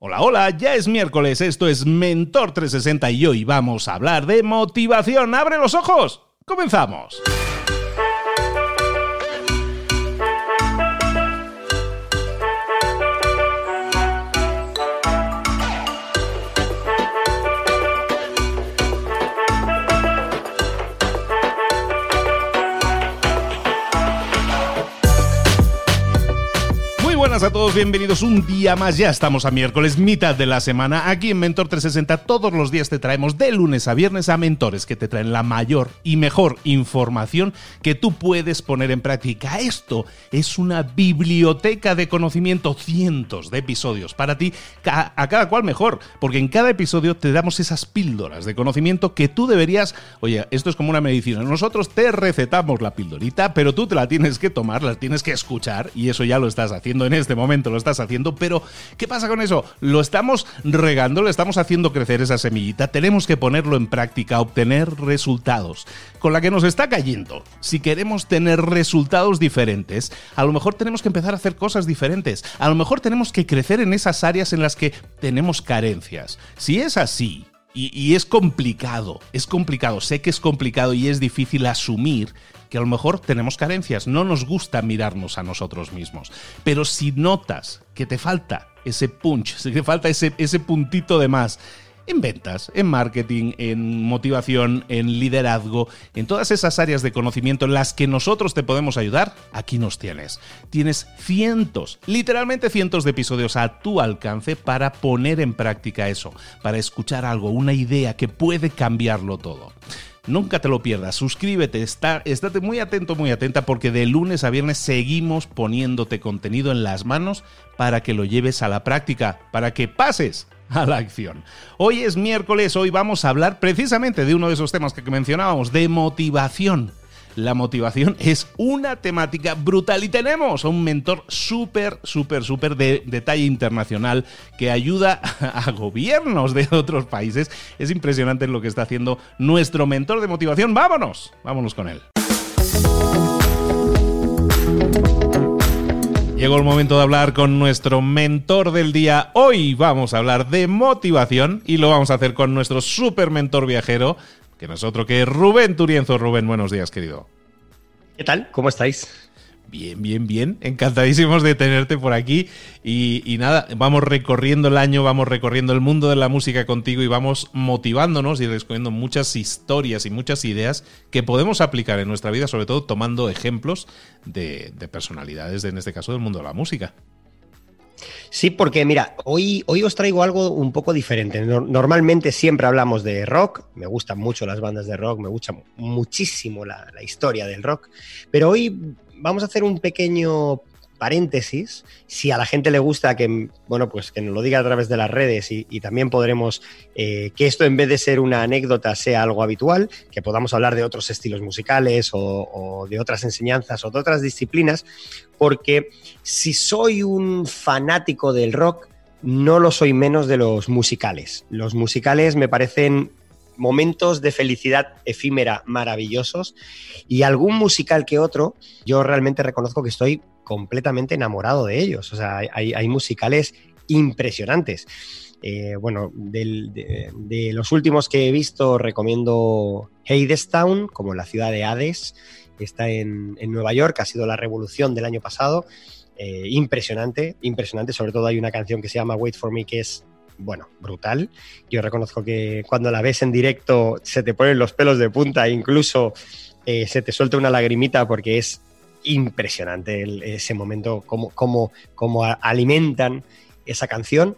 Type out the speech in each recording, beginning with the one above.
Hola, hola, ya es miércoles, esto es Mentor 360 y hoy vamos a hablar de motivación. ¡Abre los ojos! ¡Comenzamos! Buenas a todos, bienvenidos un día más. Ya estamos a miércoles, mitad de la semana. Aquí en Mentor 360 todos los días te traemos de lunes a viernes a mentores que te traen la mayor y mejor información que tú puedes poner en práctica. Esto es una biblioteca de conocimiento, cientos de episodios para ti, a cada cual mejor, porque en cada episodio te damos esas píldoras de conocimiento que tú deberías, oye, esto es como una medicina, nosotros te recetamos la píldorita, pero tú te la tienes que tomar, la tienes que escuchar y eso ya lo estás haciendo en este momento lo estás haciendo, pero ¿qué pasa con eso? Lo estamos regando, le estamos haciendo crecer esa semillita, tenemos que ponerlo en práctica, obtener resultados. Con la que nos está cayendo, si queremos tener resultados diferentes, a lo mejor tenemos que empezar a hacer cosas diferentes, a lo mejor tenemos que crecer en esas áreas en las que tenemos carencias. Si es así, y, es complicado, es complicado, sé que es complicado y es difícil asumir que a lo mejor tenemos carencias, no nos gusta mirarnos a nosotros mismos. Pero si notas que te falta ese punch, que te falta ese puntito de más, en ventas, en marketing, en motivación, en liderazgo, en todas esas áreas de conocimiento en las que nosotros te podemos ayudar, aquí nos tienes. Tienes cientos, literalmente cientos de episodios a tu alcance para poner en práctica eso, para escuchar algo, una idea que puede cambiarlo todo. Nunca te lo pierdas, suscríbete, está, estate muy atento, muy atenta, porque de lunes a viernes seguimos poniéndote contenido en las manos para que lo lleves a la práctica, para que pases a la acción. Hoy es miércoles, hoy vamos a hablar precisamente de uno de esos temas que mencionábamos, de motivación la motivación es una temática brutal y tenemos a un mentor súper, súper, súper de, detalle internacional que ayuda a gobiernos de otros países. Es impresionante lo que está haciendo nuestro mentor de motivación. Vámonos, vámonos con él. Llegó el momento de hablar con nuestro mentor del día. Hoy vamos a hablar de motivación y lo vamos a hacer con nuestro super mentor viajero, que nosotros que es Rubén Turienzo. Rubén, buenos días, querido. ¿Qué tal? ¿Cómo estáis? Bien, bien, bien. Encantadísimos de tenerte por aquí. Y, nada, vamos recorriendo el año, vamos recorriendo el mundo de la música contigo y vamos motivándonos y descubriendo muchas historias y muchas ideas que podemos aplicar en nuestra vida, sobre todo tomando ejemplos de, de personalidades, de, en este caso, del mundo de la música. Sí, porque mira, hoy, hoy os traigo algo un poco diferente. Normalmente siempre hablamos de rock, me gustan mucho las bandas de rock, me gusta muchísimo la historia del rock, pero hoy vamos a hacer un pequeño paréntesis, si a la gente le gusta que, bueno, pues que nos lo diga a través de las redes y, también podremos eh, que esto en vez de ser una anécdota sea algo habitual, que podamos hablar de otros estilos musicales o, de otras enseñanzas o de otras disciplinas, porque si soy un fanático del rock, no lo soy menos de los musicales. Los musicales me parecen momentos de felicidad efímera maravillosos y algún musical que otro, yo realmente reconozco que estoy completamente enamorado de ellos. O sea, hay, musicales impresionantes. Eh, bueno, de, los últimos que he visto, recomiendo Hadestown, como la ciudad de Hades, está en, Nueva York, ha sido la revolución del año pasado. Eh, impresionante, impresionante. Sobre todo hay una canción que se llama Wait for Me, que es, bueno, brutal. Yo reconozco que cuando la ves en directo se te ponen los pelos de punta, incluso eh, se te suelta una lagrimita porque es impresionante ese momento, cómo, cómo, alimentan esa canción.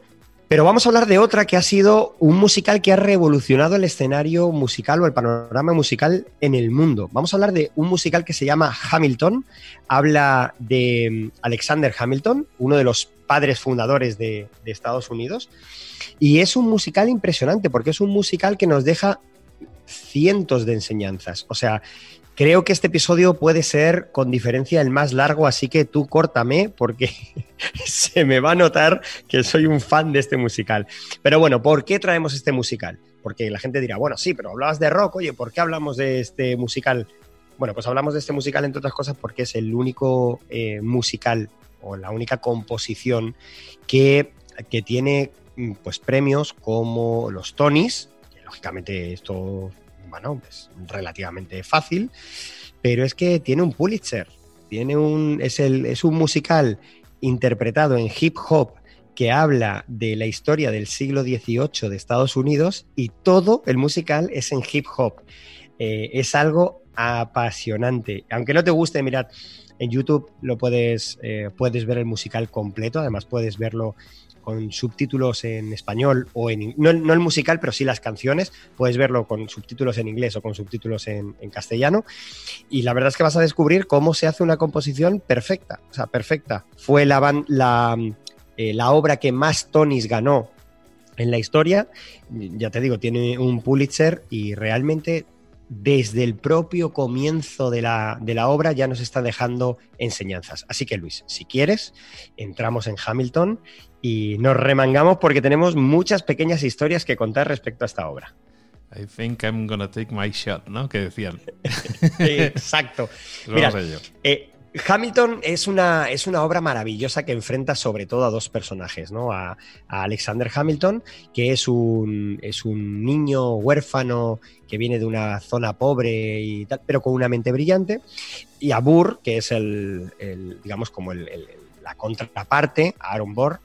Pero vamos a hablar de otra que ha sido un musical que ha revolucionado el escenario musical o el panorama musical en el mundo. Vamos a hablar de un musical que se llama Hamilton. Habla de mm, Alexander Hamilton, uno de los padres fundadores de, de Estados Unidos. Y es un musical impresionante porque es un musical que nos deja cientos de enseñanzas. O sea, Creo que este episodio puede ser con diferencia el más largo, así que tú córtame porque se me va a notar que soy un fan de este musical. Pero bueno, ¿por qué traemos este musical? Porque la gente dirá, bueno, sí, pero hablabas de rock, oye, ¿por qué hablamos de este musical? Bueno, pues hablamos de este musical entre otras cosas porque es el único eh, musical o la única composición que, que tiene mm, pues premios como los Tonys, lógicamente esto, bueno, es relativamente fácil, pero es que tiene un Pulitzer, tiene un, es, el, es un musical interpretado en hip hop que habla de la historia del siglo XVIII de Estados Unidos y todo el musical es en hip hop. Eh, es algo apasionante. Aunque no te guste, mirad, en YouTube lo puedes, eh, puedes ver el musical completo, además puedes verlo con subtítulos en español o en no, no, el musical, pero sí las canciones. Puedes verlo con subtítulos en inglés o con subtítulos en, castellano. Y la verdad es que vas a descubrir cómo se hace una composición perfecta. O sea, perfecta. Fue eh, la obra que más Tonys ganó en la historia. Ya te digo, tiene un Pulitzer y realmente desde el propio comienzo de la, obra ya nos está dejando enseñanzas. Así que Luis, si quieres, entramos en Hamilton y nos remangamos porque tenemos muchas pequeñas historias que contar respecto a esta obra. I think I'm gonna take my shot, ¿no? Que decían. Exacto. Mira, eh, Hamilton es una, es una, obra maravillosa que enfrenta sobre todo a dos personajes, ¿no? A, a, Alexander Hamilton, que es un, es un niño huérfano que viene de una zona pobre y tal, pero con una mente brillante, y a Burr, que es el, el digamos, como el, el, la contraparte, a Aaron Burr.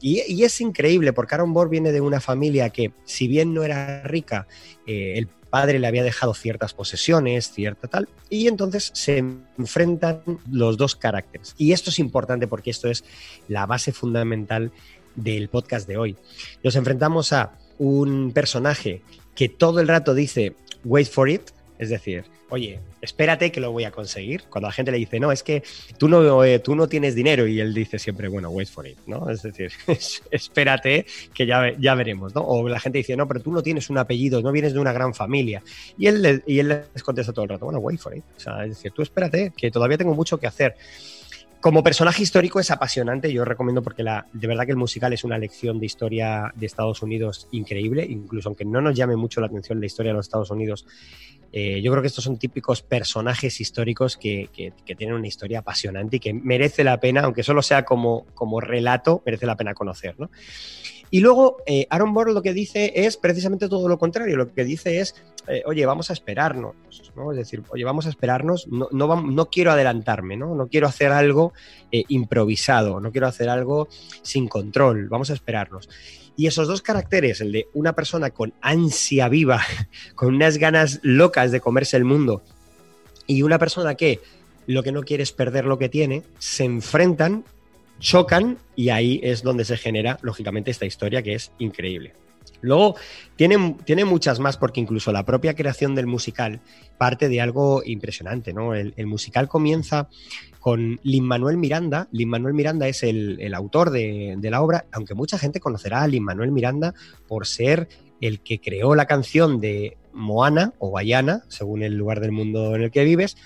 Y, es increíble porque Aaron Burr viene de una familia que, si bien no era rica, eh, el padre le había dejado ciertas posesiones, cierta tal, y entonces se enfrentan los dos caracteres. Y esto es importante porque esto es la base fundamental del podcast de hoy. Nos enfrentamos a un personaje que todo el rato dice, wait for it, es decir, oye, espérate que lo voy a conseguir. Cuando la gente le dice, no, es que tú no, eh, tú no tienes dinero y él dice siempre, bueno, wait for it, ¿no? Es decir, espérate que ya, ya veremos, ¿no? O la gente dice, no, pero tú no tienes un apellido, no vienes de una gran familia. Y él, y él les contesta todo el rato, bueno, wait for it. O sea, es decir, tú espérate, que todavía tengo mucho que hacer. Como personaje histórico es apasionante, yo recomiendo porque de verdad que el musical es una lección de historia de Estados Unidos increíble, incluso aunque no nos llame mucho la atención la historia de los Estados Unidos, eh, yo creo que estos son típicos personajes históricos que, tienen una historia apasionante y que merece la pena, aunque solo sea como, como relato, merece la pena conocer. ¿no? Y luego eh, Aaron Burr lo que dice es precisamente todo lo contrario, lo que dice es, eh, oye, vamos a esperarnos, ¿no? Es decir, oye, vamos a esperarnos, no, no, no quiero adelantarme, ¿no? No quiero hacer algo eh, improvisado, no quiero hacer algo sin control, vamos a esperarnos. Y esos dos caracteres, el de una persona con ansia viva, con unas ganas locas de comerse el mundo, y una persona que lo que no quiere es perder lo que tiene, se enfrentan chocan y ahí es donde se genera, lógicamente, esta historia que es increíble. Luego, tiene, tiene, muchas más porque incluso la propia creación del musical parte de algo impresionante, ¿no? El, el musical comienza con Lin Manuel Miranda. Lin Manuel Miranda es el, el autor de, de, la obra, aunque mucha gente conocerá a Lin Manuel Miranda por ser el que creó la canción de Moana o Bayana, según el lugar del mundo en el que vives,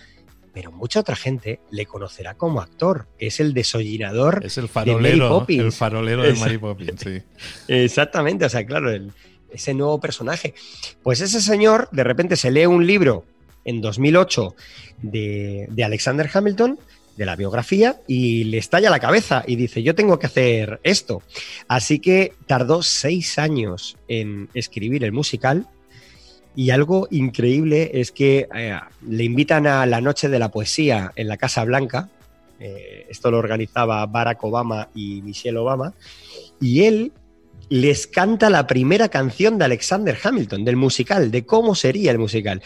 pero mucha otra gente le conocerá como actor. Es el desollinador es el farolero, de El farolero de Mary Poppins, sí. Exactamente, o sea, claro, el, ese nuevo personaje. Pues ese señor de repente se lee un libro en 2008 de, de Alexander Hamilton, de la biografía, y le estalla la cabeza y dice, yo tengo que hacer esto. Así que tardó seis años en escribir el musical, y algo increíble es que eh, le invitan a la Noche de la Poesía en la Casa Blanca. Eh, esto lo organizaba Barack Obama y Michelle Obama. Y él les canta la primera canción de Alexander Hamilton, del musical, de cómo sería el musical.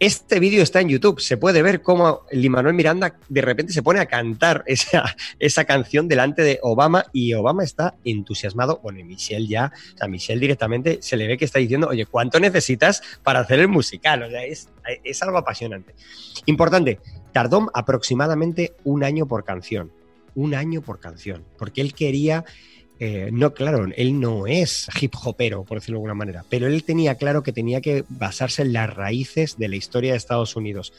Este vídeo está en YouTube, se puede ver cómo Lin-Manuel Miranda de repente se pone a cantar esa, esa canción delante de Obama y Obama está entusiasmado. Bueno, Michelle ya, o sea, Michelle directamente se le ve que está diciendo, oye, ¿cuánto necesitas para hacer el musical? O sea, es, es algo apasionante. Importante, tardó aproximadamente un año por canción. Un año por canción, porque él quería eh, no, claro, él no es hip hopero, por decirlo de alguna manera, pero él tenía claro que tenía que basarse en las raíces de la historia de Estados Unidos.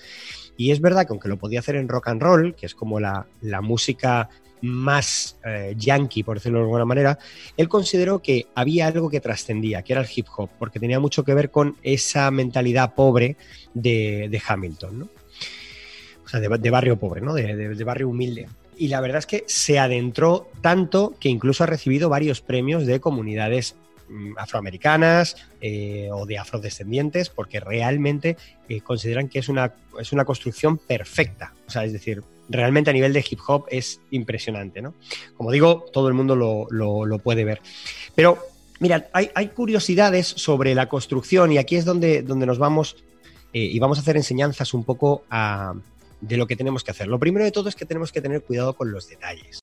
Y es verdad que aunque lo podía hacer en rock and roll, que es como la, la música más eh, yankee, por decirlo de alguna manera, él consideró que había algo que trascendía, que era el hip hop, porque tenía mucho que ver con esa mentalidad pobre de, de Hamilton, ¿no? O sea, de, de barrio pobre, ¿no? De, de barrio humilde. Y la verdad es que se adentró tanto que incluso ha recibido varios premios de comunidades mm, afroamericanas eh, o de afrodescendientes, porque realmente eh, consideran que es una, es una construcción perfecta. O sea, es decir, realmente a nivel de hip hop es impresionante, ¿no? Como digo, todo el mundo lo, puede ver. Pero, mira, hay, curiosidades sobre la construcción y aquí es donde, donde nos vamos eh, y vamos a hacer enseñanzas un poco a, de lo que tenemos que hacer. Lo primero de todo es que tenemos que tener cuidado con los detalles.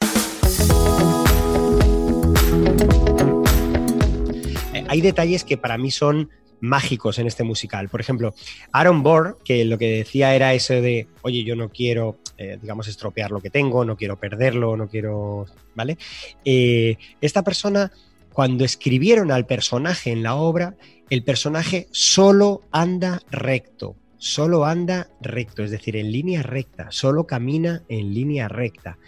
Eh, hay detalles que para mí son mágicos en este musical. Por ejemplo, Aaron Burr, que lo que decía era eso de, oye, yo no quiero, eh, digamos, estropear lo que tengo, no quiero perderlo, no quiero, ¿vale? Eh, esta persona, cuando escribieron al personaje en la obra, el personaje solo anda recto, solo anda recto, es decir, en línea recta, solo camina en línea recta.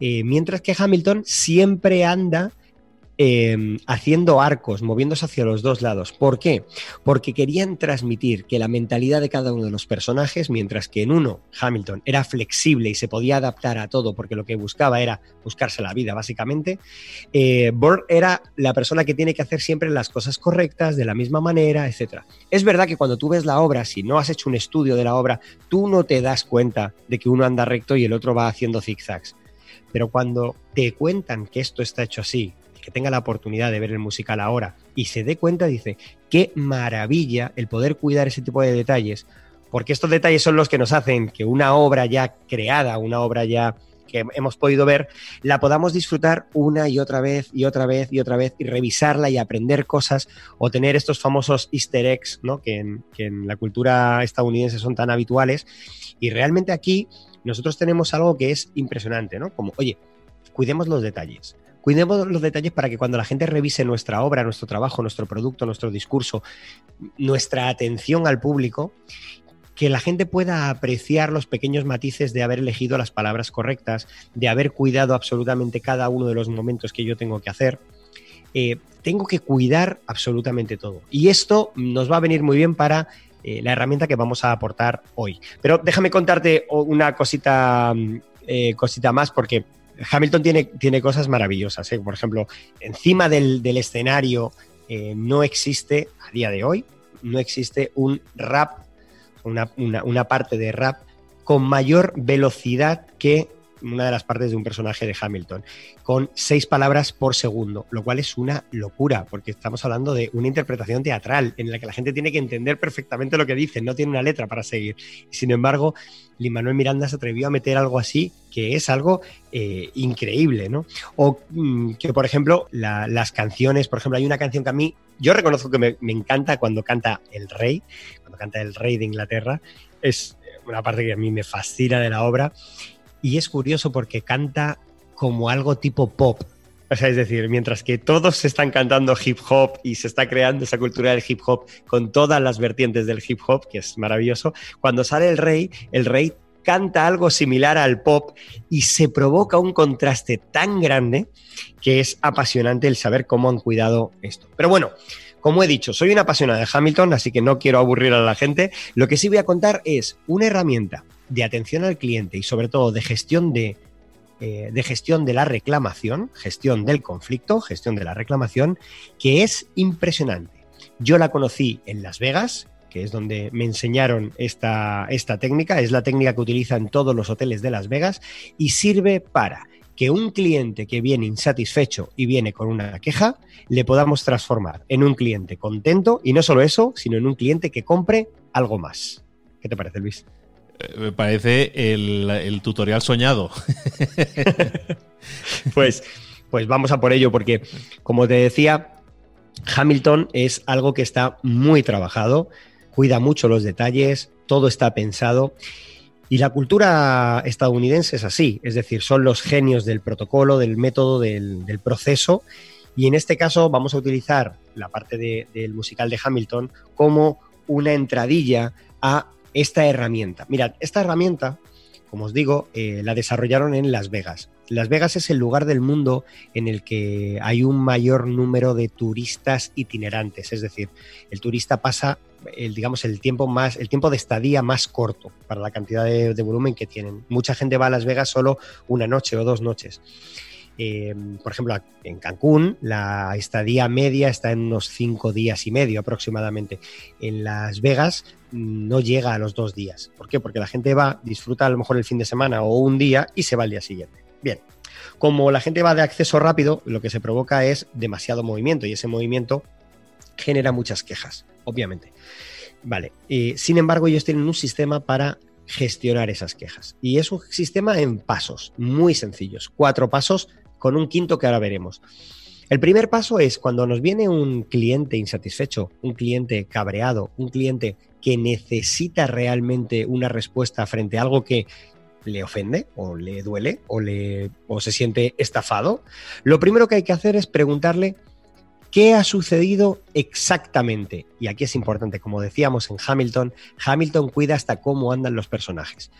Eh, mientras que Hamilton siempre anda Em, haciendo arcos, moviéndose hacia los dos lados. ¿Por qué? Porque querían transmitir que la mentalidad de cada uno de los personajes, mientras que en uno, Hamilton, era flexible y se podía adaptar a todo porque lo que buscaba era buscarse la vida, básicamente, eh, era la persona que tiene que hacer siempre las cosas correctas, de la misma manera, etc. Es verdad que cuando tú ves la obra, si no has hecho un estudio de la obra, tú no te das cuenta de que uno anda recto y el otro va haciendo zigzags. Pero cuando te cuentan que esto está hecho así, tenga la oportunidad de ver el musical ahora y se dé cuenta, dice, qué maravilla el poder cuidar ese tipo de detalles, porque estos detalles son los que nos hacen que una obra ya creada, una obra ya que hemos podido ver, la podamos disfrutar una y otra vez y otra vez y otra vez y revisarla y aprender cosas o tener estos famosos easter eggs ¿no? que, en, que en la cultura estadounidense son tan habituales. Y realmente aquí nosotros tenemos algo que es impresionante, ¿no? Como, oye, cuidemos los detalles. Cuidemos los detalles para que cuando la gente revise nuestra obra, nuestro trabajo, nuestro producto, nuestro discurso, nuestra atención al público, que la gente pueda apreciar los pequeños matices de haber elegido las palabras correctas, de haber cuidado absolutamente cada uno de los momentos que yo tengo que hacer. Eh, tengo que cuidar absolutamente todo. Y esto nos va a venir muy bien para eh, la herramienta que vamos a aportar hoy. Pero déjame contarte una cosita, mm, eh, cosita más, porque Hamilton tiene, tiene cosas maravillosas. ¿eh? Por ejemplo, encima del, escenario eh, no existe, a día de hoy, no existe un rap, una, una parte de rap con mayor velocidad que una de las partes de un personaje de Hamilton, con seis palabras por segundo, lo cual es una locura, porque estamos hablando de una interpretación teatral en la que la gente tiene que entender perfectamente lo que dice, no tiene una letra para seguir. Sin embargo, Lin Manuel Miranda se atrevió a meter algo así, que es algo eh, increíble, ¿no? O mm, que, por ejemplo, las canciones, por ejemplo, hay una canción que a mí, yo reconozco que me, me encanta cuando canta el rey, cuando canta el rey de Inglaterra, es una parte que a mí me fascina de la obra y es curioso porque canta como algo tipo pop. O sea, es decir, mientras que todos están cantando hip hop y se está creando esa cultura del hip hop con todas las vertientes del hip hop, que es maravilloso, cuando sale el rey, el rey canta algo similar al pop y se provoca un contraste tan grande que es apasionante el saber cómo han cuidado esto. Pero bueno, como he dicho, soy una apasionada de Hamilton, así que no quiero aburrir a la gente. Lo que sí voy a contar es una herramienta de atención al cliente y sobre todo de gestión de, eh, de gestión de la reclamación, gestión del conflicto, gestión de la reclamación, que es impresionante. Yo la conocí en Las Vegas, que es donde me enseñaron esta, esta técnica, es la técnica que utilizan todos los hoteles de Las Vegas y sirve para que un cliente que viene insatisfecho y viene con una queja, le podamos transformar en un cliente contento y no solo eso, sino en un cliente que compre algo más. ¿Qué te parece, Luis? Eh, me parece el, tutorial soñado. pues, pues vamos a por ello, porque como te decía, Hamilton es algo que está muy trabajado, cuida mucho los detalles, todo está pensado. Y la cultura estadounidense es así, es decir, son los genios del protocolo, del método, del, proceso. Y en este caso vamos a utilizar la parte del musical de Hamilton como una entradilla a esta herramienta. Mirad, esta herramienta, como os digo, eh, la desarrollaron en Las Vegas. Las Vegas es el lugar del mundo en el que hay un mayor número de turistas itinerantes, es decir, el turista pasa el, digamos, el tiempo más, el tiempo de estadía más corto para la cantidad de, de volumen que tienen. Mucha gente va a Las Vegas solo una noche o dos noches. Eh, por ejemplo, en Cancún la estadía media está en unos cinco días y medio aproximadamente. En Las Vegas mm, no llega a los dos días. ¿Por qué? Porque la gente va, disfruta a lo mejor el fin de semana o un día y se va al día siguiente. Bien, como la gente va de acceso rápido, lo que se provoca es demasiado movimiento y ese movimiento genera muchas quejas, obviamente. Vale, eh, sin embargo, ellos tienen un sistema para gestionar esas quejas. Y es un sistema en pasos, muy sencillos. Cuatro pasos con un quinto que ahora veremos. El primer paso es cuando nos viene un cliente insatisfecho, un cliente cabreado, un cliente que necesita realmente una respuesta frente a algo que le ofende o le duele o, le, o se siente estafado, lo primero que hay que hacer es preguntarle qué ha sucedido exactamente. Y aquí es importante, como decíamos en Hamilton, Hamilton cuida hasta cómo andan los personajes.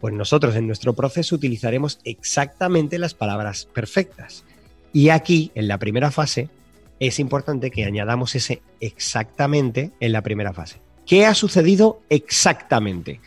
Pues nosotros en nuestro proceso utilizaremos exactamente las palabras perfectas. Y aquí, en la primera fase, es importante que añadamos ese exactamente en la primera fase. ¿Qué ha sucedido exactamente?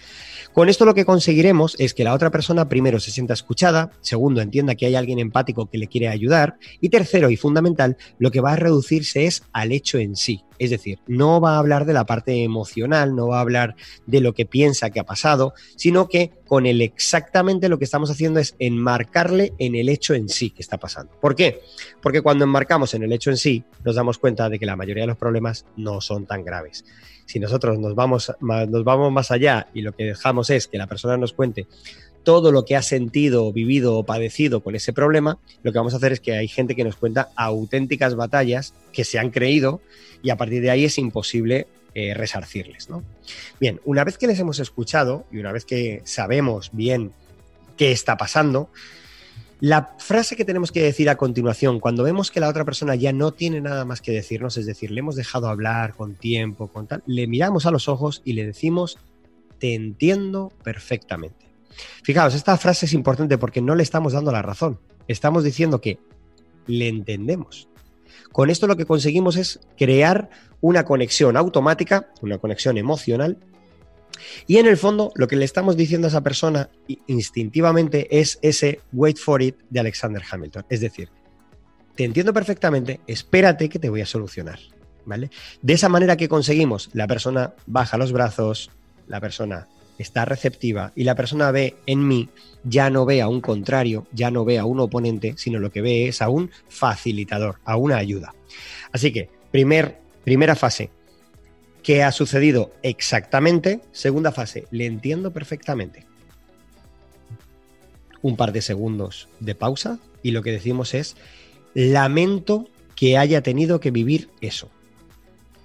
Con esto lo que conseguiremos es que la otra persona primero se sienta escuchada, segundo entienda que hay alguien empático que le quiere ayudar y tercero y fundamental, lo que va a reducirse es al hecho en sí. Es decir, no va a hablar de la parte emocional, no va a hablar de lo que piensa que ha pasado, sino que con el exactamente lo que estamos haciendo es enmarcarle en el hecho en sí que está pasando. ¿Por qué? Porque cuando enmarcamos en el hecho en sí, nos damos cuenta de que la mayoría de los problemas no son tan graves. Si nosotros nos vamos, nos vamos más allá y lo que dejamos es que la persona nos cuente todo lo que ha sentido, vivido o padecido con ese problema, lo que vamos a hacer es que hay gente que nos cuenta auténticas batallas que se han creído y a partir de ahí es imposible eh, resarcirles. ¿no? Bien, una vez que les hemos escuchado y una vez que sabemos bien qué está pasando, la frase que tenemos que decir a continuación, cuando vemos que la otra persona ya no tiene nada más que decirnos, es decir, le hemos dejado hablar con tiempo, con tal, le miramos a los ojos y le decimos, te entiendo perfectamente. Fijaos, esta frase es importante porque no le estamos dando la razón, estamos diciendo que le entendemos. Con esto lo que conseguimos es crear una conexión automática, una conexión emocional y en el fondo, lo que le estamos diciendo a esa persona instintivamente es ese wait for it de Alexander Hamilton. Es decir, te entiendo perfectamente, espérate que te voy a solucionar. ¿Vale? De esa manera que conseguimos, la persona baja los brazos, la persona está receptiva y la persona ve en mí, ya no ve a un contrario, ya no ve a un oponente, sino lo que ve es a un facilitador, a una ayuda. Así que, primer, primera fase, qué ha sucedido exactamente. Segunda fase, le entiendo perfectamente. Un par de segundos de pausa y lo que decimos es, lamento que haya tenido que vivir eso.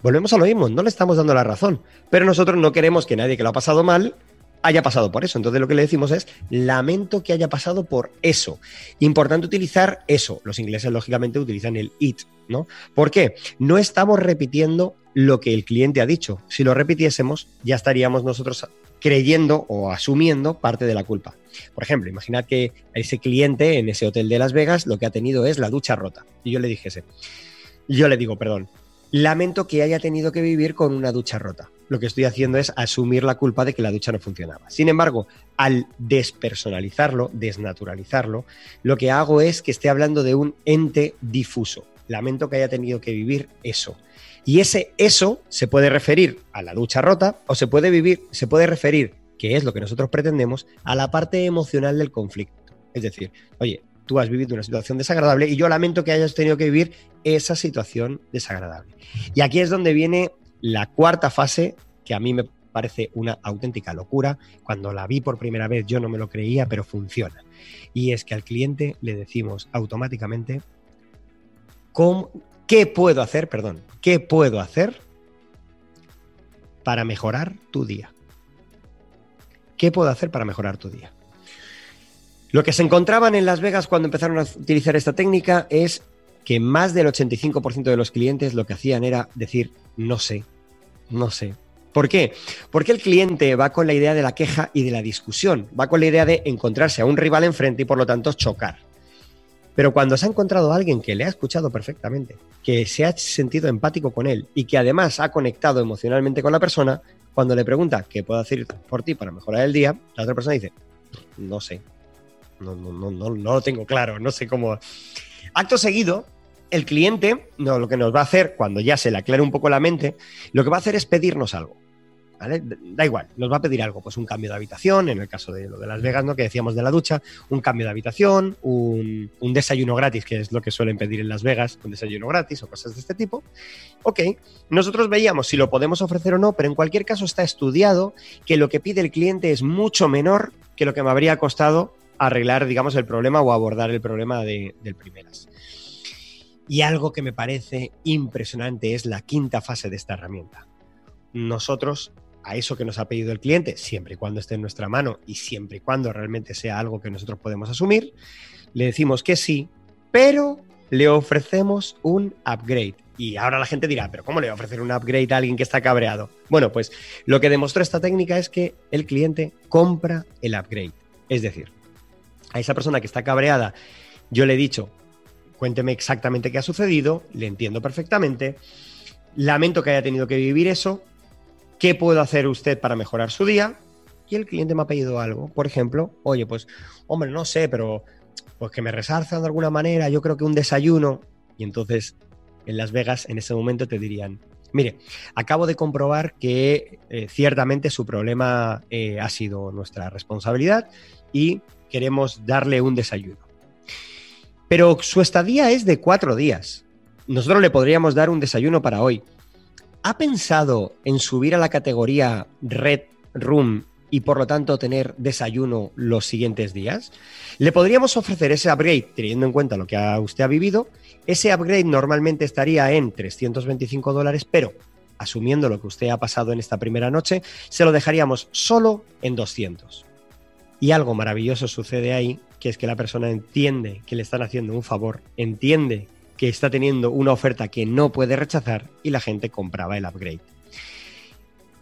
Volvemos a lo mismo, no le estamos dando la razón, pero nosotros no queremos que nadie que lo ha pasado mal haya pasado por eso. Entonces lo que le decimos es, lamento que haya pasado por eso. Importante utilizar eso. Los ingleses lógicamente utilizan el it, ¿no? ¿Por qué? No estamos repitiendo lo que el cliente ha dicho. Si lo repitiésemos, ya estaríamos nosotros creyendo o asumiendo parte de la culpa. Por ejemplo, imaginad que ese cliente en ese hotel de Las Vegas lo que ha tenido es la ducha rota. Y yo le dijese, yo le digo, perdón, lamento que haya tenido que vivir con una ducha rota lo que estoy haciendo es asumir la culpa de que la ducha no funcionaba. Sin embargo, al despersonalizarlo, desnaturalizarlo, lo que hago es que esté hablando de un ente difuso. Lamento que haya tenido que vivir eso. Y ese eso se puede referir a la ducha rota o se puede vivir, se puede referir, que es lo que nosotros pretendemos, a la parte emocional del conflicto. Es decir, oye, tú has vivido una situación desagradable y yo lamento que hayas tenido que vivir esa situación desagradable. Y aquí es donde viene la cuarta fase, que a mí me parece una auténtica locura, cuando la vi por primera vez yo no me lo creía, pero funciona. Y es que al cliente le decimos automáticamente, ¿qué puedo hacer? Perdón, ¿qué puedo hacer para mejorar tu día? ¿Qué puedo hacer para mejorar tu día? Lo que se encontraban en Las Vegas cuando empezaron a utilizar esta técnica es que más del 85% de los clientes lo que hacían era decir no sé, no sé, ¿Por qué? Porque el cliente va con la idea de la queja y de la discusión, va con la idea de encontrarse a un rival enfrente y por lo tanto chocar. Pero cuando se ha encontrado a alguien que le ha escuchado perfectamente, que se ha sentido empático con él y que además ha conectado emocionalmente con la persona, cuando le pregunta qué puedo hacer por ti para mejorar el día, la otra persona dice, no sé, no, no, no, no, lo tengo claro, no sé cómo. Acto seguido, el cliente no, lo que nos va a hacer, cuando ya se le aclare un poco la mente, lo que va a hacer es pedirnos algo. Da igual, nos va a pedir algo, pues un cambio de habitación, en el caso de lo de Las Vegas, ¿no? Que decíamos de la ducha, un cambio de habitación, un, desayuno gratis, que es lo que suelen pedir en Las Vegas, un desayuno gratis o cosas de este tipo. Ok, nosotros veíamos si lo podemos ofrecer o no, pero en cualquier caso está estudiado que lo que pide el cliente es mucho menor que lo que me habría costado arreglar, digamos, el problema o abordar el problema de, del primeras. Y algo que me parece impresionante es la quinta fase de esta herramienta. Nosotros a eso que nos ha pedido el cliente, siempre y cuando esté en nuestra mano y siempre y cuando realmente sea algo que nosotros podemos asumir, le decimos que sí, pero le ofrecemos un upgrade. Y ahora la gente dirá, pero ¿cómo le va a ofrecer un upgrade a alguien que está cabreado? Bueno, pues lo que demostró esta técnica es que el cliente compra el upgrade. Es decir, a esa persona que está cabreada, yo le he dicho, cuénteme exactamente qué ha sucedido, le entiendo perfectamente, lamento que haya tenido que vivir eso, ¿Qué puedo hacer usted para mejorar su día? Y el cliente me ha pedido algo. Por ejemplo, oye, pues, hombre, no sé, pero pues que me resarzan de alguna manera, yo creo que un desayuno. Y entonces, en Las Vegas, en ese momento te dirían, mire, acabo de comprobar que eh, ciertamente su problema eh, ha sido nuestra responsabilidad y queremos darle un desayuno. Pero su estadía es de cuatro días. Nosotros le podríamos dar un desayuno para hoy, ¿ha pensado en subir a la categoría Red Room y por lo tanto tener desayuno los siguientes días? Le podríamos ofrecer ese upgrade teniendo en cuenta lo que usted ha vivido. Ese upgrade normalmente estaría en 325 dólares, pero asumiendo lo que usted ha pasado en esta primera noche, se lo dejaríamos solo en 200. Y algo maravilloso sucede ahí, que es que la persona entiende que le están haciendo un favor, entiende que está teniendo una oferta que no puede rechazar y la gente compraba el upgrade.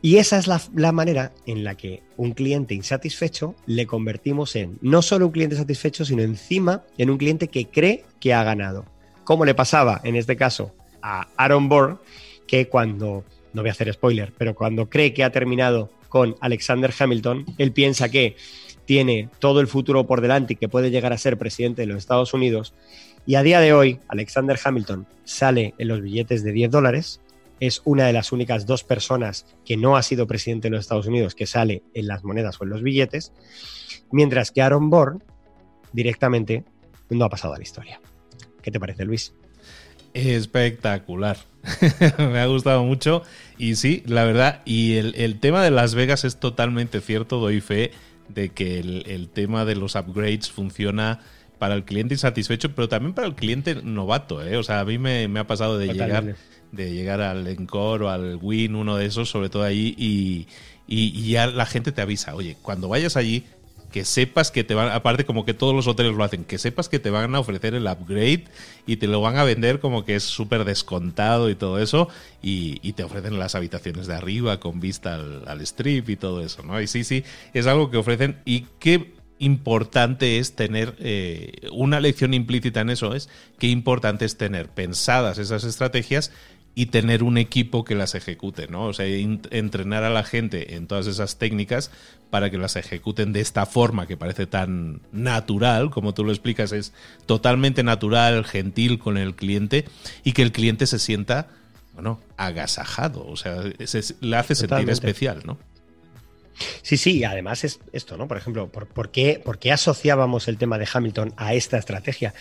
Y esa es la, manera en la que un cliente insatisfecho le convertimos en no solo un cliente satisfecho, sino encima en un cliente que cree que ha ganado. Como le pasaba en este caso a Aaron Bourne, que cuando, no voy a hacer spoiler, pero cuando cree que ha terminado con Alexander Hamilton, él piensa que tiene todo el futuro por delante y que puede llegar a ser presidente de los Estados Unidos y a día de hoy, Alexander Hamilton sale en los billetes de 10 dólares. Es una de las únicas dos personas que no ha sido presidente de los Estados Unidos que sale en las monedas o en los billetes. Mientras que Aaron Bourne directamente no ha pasado a la historia. ¿Qué te parece, Luis? Espectacular. Me ha gustado mucho. Y sí, la verdad, y el, tema de Las Vegas es totalmente cierto. Doy fe de que el, el tema de los upgrades funciona para el cliente insatisfecho, pero también para el cliente novato. ¿eh? O sea, a mí me, ha pasado de llegar, de llegar al Encore o al Win, uno de esos, sobre todo ahí, y, y, ya la gente te avisa, oye, cuando vayas allí, que sepas que te van, aparte como que todos los hoteles lo hacen, que sepas que te van a ofrecer el upgrade y te lo van a vender como que es súper descontado y todo eso, y, y, te ofrecen las habitaciones de arriba con vista al, strip y todo eso, ¿no? Y sí, sí, es algo que ofrecen y que importante es tener eh, una lección implícita en eso es qué importante es tener pensadas esas estrategias y tener un equipo que las ejecute, ¿no? O sea, entrenar a la gente en todas esas técnicas para que las ejecuten de esta forma que parece tan natural, como tú lo explicas, es totalmente natural, gentil con el cliente y que el cliente se sienta, bueno, agasajado, o sea, le hace sentir especial, ¿no? Sí, sí, además es esto, ¿no? Por ejemplo, ¿por, qué, asociábamos el tema de Hamilton a esta estrategia?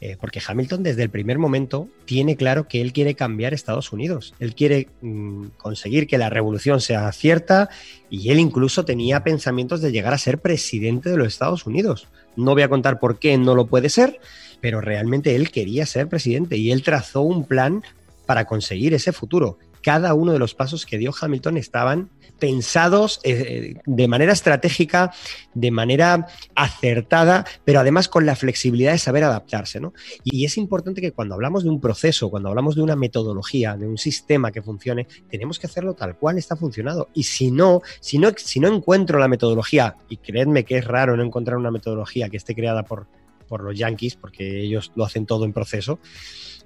Eh, porque Hamilton desde el primer momento tiene claro que él quiere cambiar Estados Unidos. Él quiere mm, conseguir que la revolución sea cierta y él incluso tenía pensamientos de llegar a ser presidente de los Estados Unidos. No voy a contar por qué no lo puede ser, pero realmente él quería ser presidente y él trazó un plan para conseguir ese futuro. cada uno de los pasos que dio Hamilton estaban pensados eh, de manera estratégica, de manera acertada, pero además con la flexibilidad de saber adaptarse. ¿no? Y es importante que cuando hablamos de un proceso, cuando hablamos de una metodología, de un sistema que funcione, tenemos que hacerlo tal cual está funcionado. Y si no, si no, si no encuentro la metodología, y creedme que es raro no encontrar una metodología que esté creada por, por los yankees, porque ellos lo hacen todo en proceso,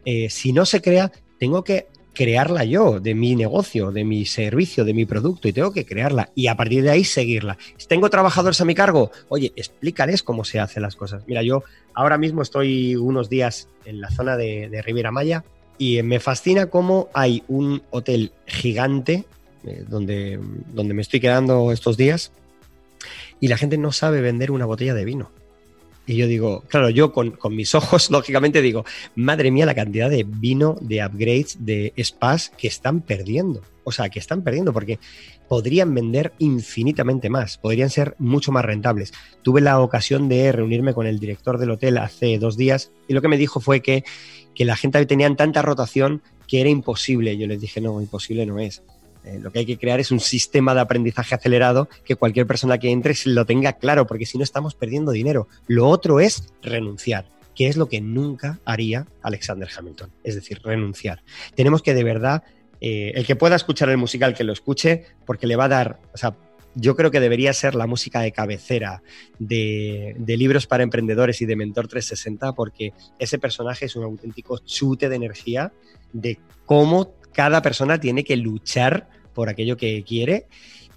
eh, si no se crea, tengo que crearla yo, de mi negocio, de mi servicio, de mi producto, y tengo que crearla y a partir de ahí seguirla. Tengo trabajadores a mi cargo, oye, explícales cómo se hacen las cosas. Mira, yo ahora mismo estoy unos días en la zona de, de Riviera Maya y me fascina cómo hay un hotel gigante eh, donde, donde me estoy quedando estos días y la gente no sabe vender una botella de vino. Y yo digo, claro, yo con, mis ojos, lógicamente digo, madre mía, la cantidad de vino, de upgrades, de spas que están perdiendo. O sea, que están perdiendo porque podrían vender infinitamente más, podrían ser mucho más rentables. Tuve la ocasión de reunirme con el director del hotel hace dos días y lo que me dijo fue que, que la gente tenía tanta rotación que era imposible. Yo les dije, no, imposible no es. Eh, lo que hay que crear es un sistema de aprendizaje acelerado que cualquier persona que entre lo tenga claro, porque si no estamos perdiendo dinero. Lo otro es renunciar, que es lo que nunca haría Alexander Hamilton, es decir, renunciar. Tenemos que de verdad, eh, el que pueda escuchar el musical, que lo escuche, porque le va a dar, o sea, yo creo que debería ser la música de cabecera de, de, libros para emprendedores y de Mentor 360, porque ese personaje es un auténtico chute de energía de cómo cada persona tiene que luchar por aquello que quiere,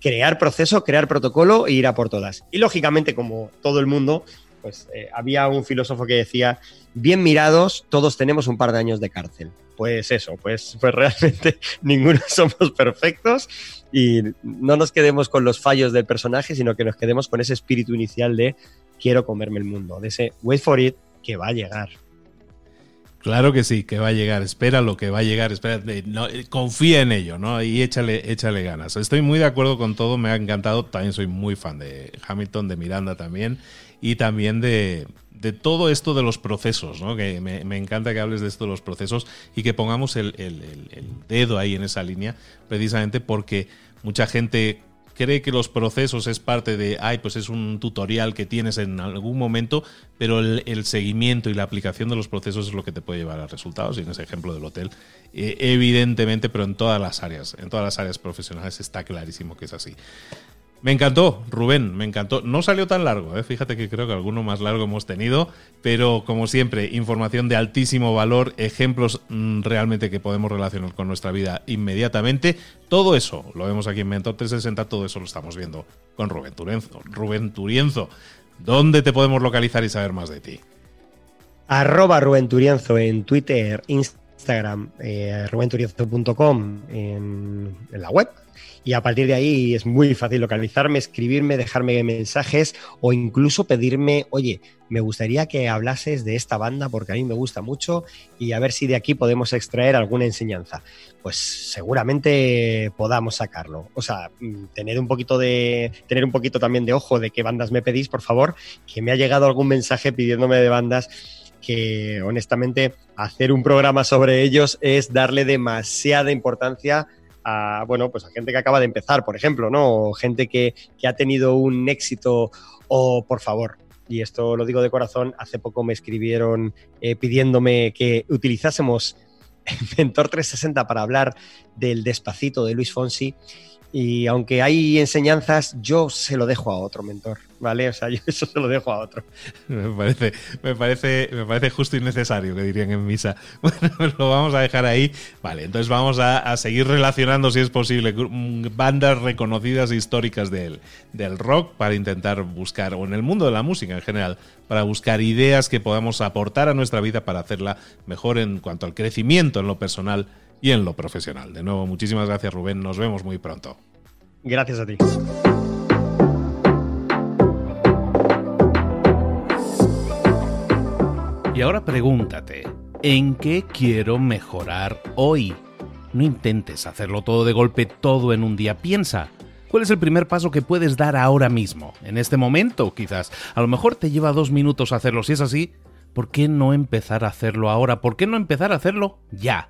crear proceso, crear protocolo e ir a por todas. Y lógicamente, como todo el mundo, pues eh, había un filósofo que decía, bien mirados, todos tenemos un par de años de cárcel. Pues eso, pues, pues realmente ninguno somos perfectos y no nos quedemos con los fallos del personaje, sino que nos quedemos con ese espíritu inicial de quiero comerme el mundo, de ese wait for it que va a llegar. Claro que sí, que va a llegar, espera lo que va a llegar, espera, no, confía en ello, ¿no? Y échale, échale ganas. Estoy muy de acuerdo con todo, me ha encantado, también soy muy fan de Hamilton, de Miranda también, y también de, de todo esto de los procesos, ¿no? Que me, encanta que hables de esto de los procesos y que pongamos el, el dedo ahí en esa línea, precisamente porque mucha gente cree que los procesos es parte de, ay, pues es un tutorial que tienes en algún momento, pero el, seguimiento y la aplicación de los procesos es lo que te puede llevar a resultados. Y en ese ejemplo del hotel, eh, evidentemente, pero en todas las áreas, en todas las áreas profesionales está clarísimo que es así. Me encantó, Rubén, me encantó. No salió tan largo, ¿eh? fíjate que creo que alguno más largo hemos tenido, pero como siempre, información de altísimo valor, ejemplos mm, realmente que podemos relacionar con nuestra vida inmediatamente. Todo eso lo vemos aquí en Mentor 360, todo eso lo estamos viendo con Rubén Turienzo. Rubén Turienzo, ¿dónde te podemos localizar y saber más de ti? Arroba Rubén Turienzo en Twitter, Instagram, eh, rubenturienzo.com en la web y a partir de ahí es muy fácil localizarme, escribirme, dejarme mensajes o incluso pedirme, oye, me gustaría que hablases de esta banda porque a mí me gusta mucho y a ver si de aquí podemos extraer alguna enseñanza. Pues seguramente podamos sacarlo. O sea, mm, tener un poquito de tener un poquito también de ojo de qué bandas me pedís, por favor, que me ha llegado algún mensaje pidiéndome de bandas que honestamente hacer un programa sobre ellos es darle demasiada importancia a, bueno, pues a gente que acaba de empezar, por ejemplo, ¿no? O gente que, ha tenido un éxito o, por favor, y esto lo digo de corazón, hace poco me escribieron eh, pidiéndome que utilizásemos Mentor 360 para hablar del despacito de Luis Fonsi y aunque hay enseñanzas, yo se lo dejo a otro mentor, ¿vale? O sea, yo eso se lo dejo a otro. Me parece, me parece, me parece justo y necesario, que dirían en misa. Bueno, lo vamos a dejar ahí. Vale, entonces vamos a, seguir relacionando, si es posible, bandas reconocidas e históricas del, del rock para intentar buscar, o en el mundo de la música en general, para buscar ideas que podamos aportar a nuestra vida para hacerla mejor en cuanto al crecimiento en lo personal y en lo profesional. De nuevo, muchísimas gracias Rubén, nos vemos muy pronto. Gracias a ti. Y ahora pregúntate, ¿en qué quiero mejorar hoy? No intentes hacerlo todo de golpe, todo en un día. Piensa, ¿cuál es el primer paso que puedes dar ahora mismo? En este momento, quizás. A lo mejor te lleva dos minutos hacerlo. Si es así, ¿por qué no empezar a hacerlo ahora? ¿Por qué no empezar a hacerlo ya?